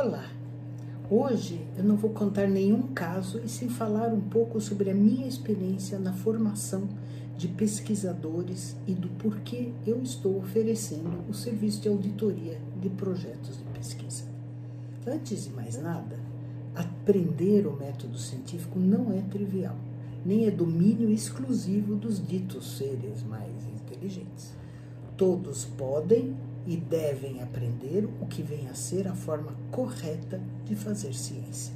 Olá! Hoje eu não vou contar nenhum caso e sim falar um pouco sobre a minha experiência na formação de pesquisadores e do porquê eu estou oferecendo o serviço de auditoria de projetos de pesquisa. Antes de mais nada, aprender o método científico não é trivial, nem é domínio exclusivo dos ditos seres mais inteligentes. Todos podem e devem aprender o que vem a ser a forma correta de fazer ciência.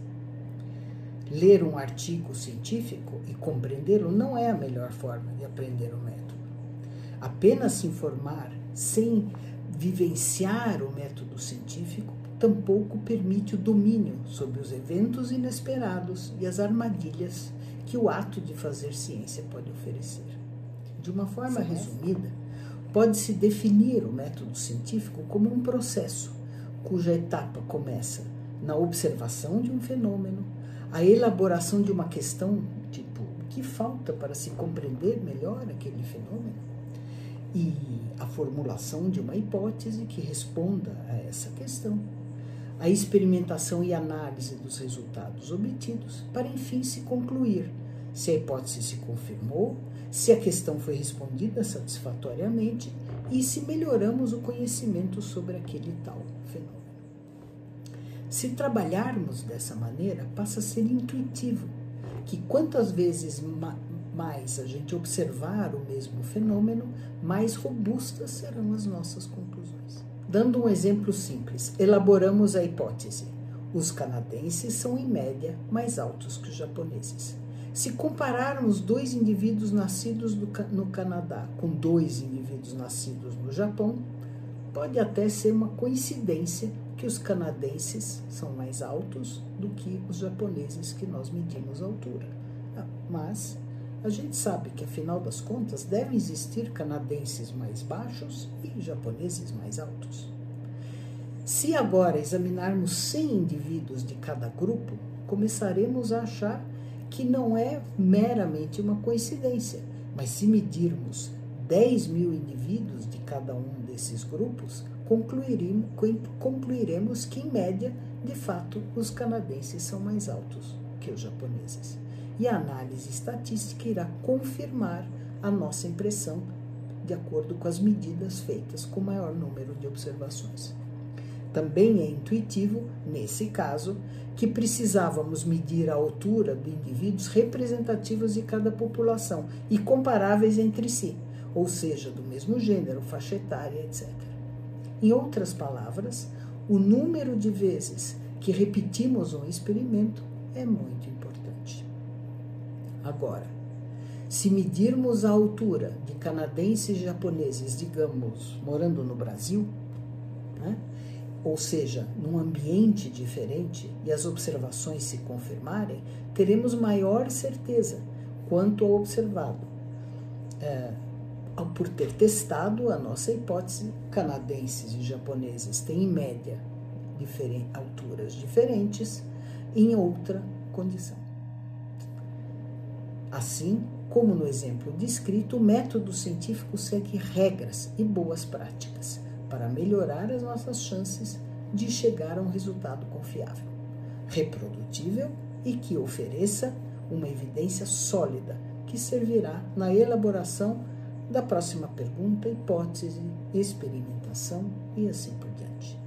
Ler um artigo científico e compreendê-lo não é a melhor forma de aprender o método. Apenas se informar sem vivenciar o método científico tampouco permite o domínio sobre os eventos inesperados e as armadilhas que o ato de fazer ciência pode oferecer. De uma forma resumida, Pode-se definir o método científico como um processo cuja etapa começa na observação de um fenômeno, a elaboração de uma questão, tipo, o que falta para se compreender melhor aquele fenômeno, e a formulação de uma hipótese que responda a essa questão, a experimentação e análise dos resultados obtidos, para enfim se concluir se a hipótese se confirmou, se a questão foi respondida satisfatoriamente e se melhoramos o conhecimento sobre aquele tal fenômeno. Se trabalharmos dessa maneira, passa a ser intuitivo que quantas vezes mais a gente observar o mesmo fenômeno, mais robustas serão as nossas conclusões. Dando um exemplo simples, elaboramos a hipótese: os canadenses são, em média, mais altos que os japoneses. Se compararmos dois indivíduos nascidos no Canadá com dois indivíduos nascidos no Japão, pode até ser uma coincidência que os canadenses são mais altos do que os japoneses que nós medimos a altura. Mas a gente sabe que, afinal das contas, devem existir canadenses mais baixos e japoneses mais altos. Se agora examinarmos 100 indivíduos de cada grupo, começaremos a achar que não é meramente uma coincidência, mas se medirmos 10 mil indivíduos de cada um desses grupos, concluiremos, que, em média, de fato, os canadenses são mais altos que os japoneses. E a análise estatística irá confirmar a nossa impressão de acordo com as medidas feitas com maior número de observações. Também é intuitivo, nesse caso, que precisávamos medir a altura de indivíduos representativos de cada população e comparáveis entre si, ou seja, do mesmo gênero, faixa etária, etc. Em outras palavras, o número de vezes que repetimos um experimento é muito importante. Agora, se medirmos a altura de canadenses e japoneses, digamos, morando no Brasil, ou seja, num ambiente diferente, e as observações se confirmarem, teremos maior certeza quanto ao observado. É, por ter testado a nossa hipótese, canadenses e japoneses têm, em média, alturas diferentes em outra condição. Assim, como no exemplo descrito, o método científico segue regras e boas práticas para melhorar as nossas chances de chegar a um resultado confiável, reprodutível e que ofereça uma evidência sólida que servirá na elaboração da próxima pergunta, hipótese, experimentação e assim por diante.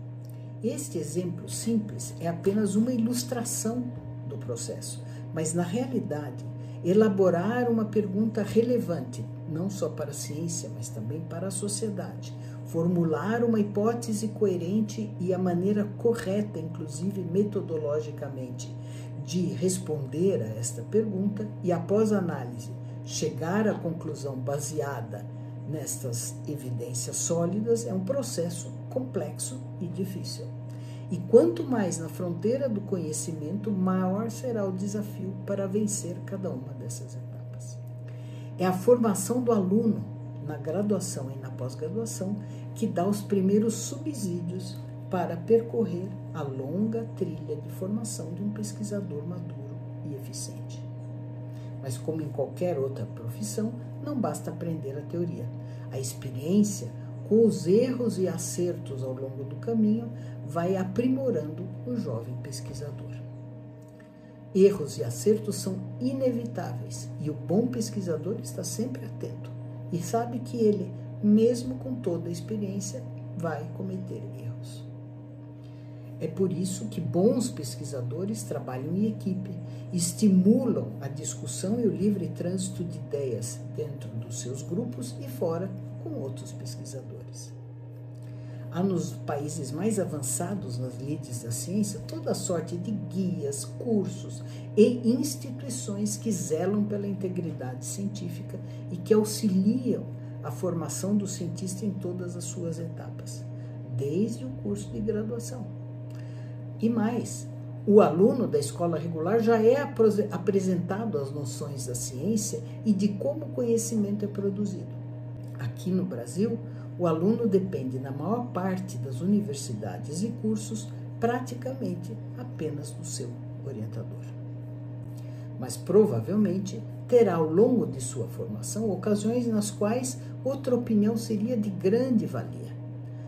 Este exemplo simples é apenas uma ilustração do processo, mas na realidade, elaborar uma pergunta relevante, não só para a ciência, mas também para a sociedade, formular uma hipótese coerente e a maneira correta, inclusive metodologicamente, de responder a esta pergunta e, após análise, chegar à conclusão baseada nestas evidências sólidas é um processo complexo e difícil. E quanto mais na fronteira do conhecimento, maior será o desafio para vencer cada uma dessas etapas. É a formação do aluno na graduação e na pós-graduação que dá os primeiros subsídios para percorrer a longa trilha de formação de um pesquisador maduro e eficiente. Mas, como em qualquer outra profissão, não basta aprender a teoria. A experiência, com os erros e acertos ao longo do caminho, vai aprimorando o jovem pesquisador. Erros e acertos são inevitáveis e o bom pesquisador está sempre atento e sabe que ele, mesmo com toda a experiência, vai cometer erros. É por isso que bons pesquisadores trabalham em equipe, estimulam a discussão e o livre trânsito de ideias dentro dos seus grupos e fora com outros pesquisadores. Há nos países mais avançados nas lides da ciência toda sorte de guias, cursos e instituições que zelam pela integridade científica e que auxiliam a formação do cientista em todas as suas etapas, desde o curso de graduação. E mais, o aluno da escola regular já é apresentado às noções da ciência e de como o conhecimento é produzido. Aqui no Brasil, o aluno depende, na maior parte das universidades e cursos, praticamente apenas do seu orientador. Mas provavelmente terá ao longo de sua formação ocasiões nas quais outra opinião seria de grande valia.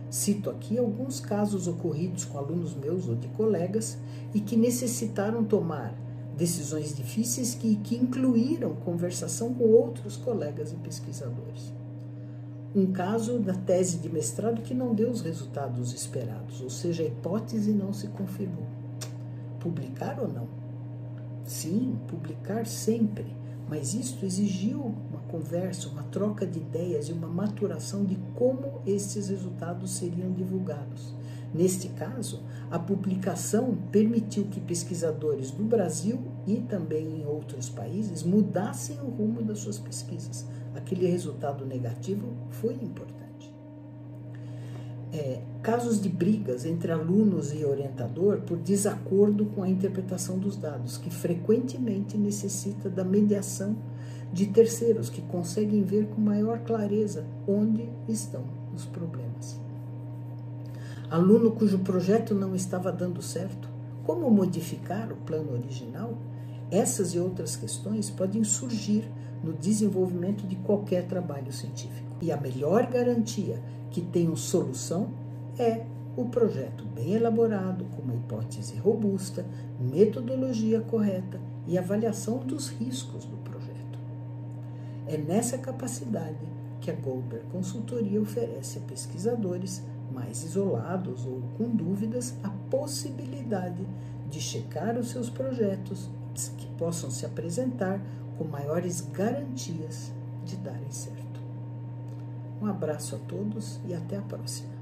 Cito aqui alguns casos ocorridos com alunos meus ou de colegas e que necessitaram tomar decisões difíceis que, que incluíram conversação com outros colegas e pesquisadores um caso da tese de mestrado que não deu os resultados esperados, ou seja, a hipótese não se confirmou. Publicar ou não? Sim, publicar sempre, mas isto exigiu uma conversa, uma troca de ideias e uma maturação de como esses resultados seriam divulgados. Neste caso, a publicação permitiu que pesquisadores do Brasil e também em outros países mudassem o rumo das suas pesquisas, aquele resultado negativo foi importante. É, casos de brigas entre alunos e orientador por desacordo com a interpretação dos dados, que frequentemente necessita da mediação de terceiros que conseguem ver com maior clareza onde estão os problemas. Aluno cujo projeto não estava dando certo, como modificar o plano original? Essas e outras questões podem surgir no desenvolvimento de qualquer trabalho científico. E a melhor garantia que tenham solução é o projeto bem elaborado, com uma hipótese robusta, metodologia correta e avaliação dos riscos do projeto. É nessa capacidade que a Goldberg Consultoria oferece a pesquisadores mais isolados ou com dúvidas a possibilidade de checar os seus projetos que possam se apresentar com maiores garantias de darem certo. Um abraço a todos e até a próxima.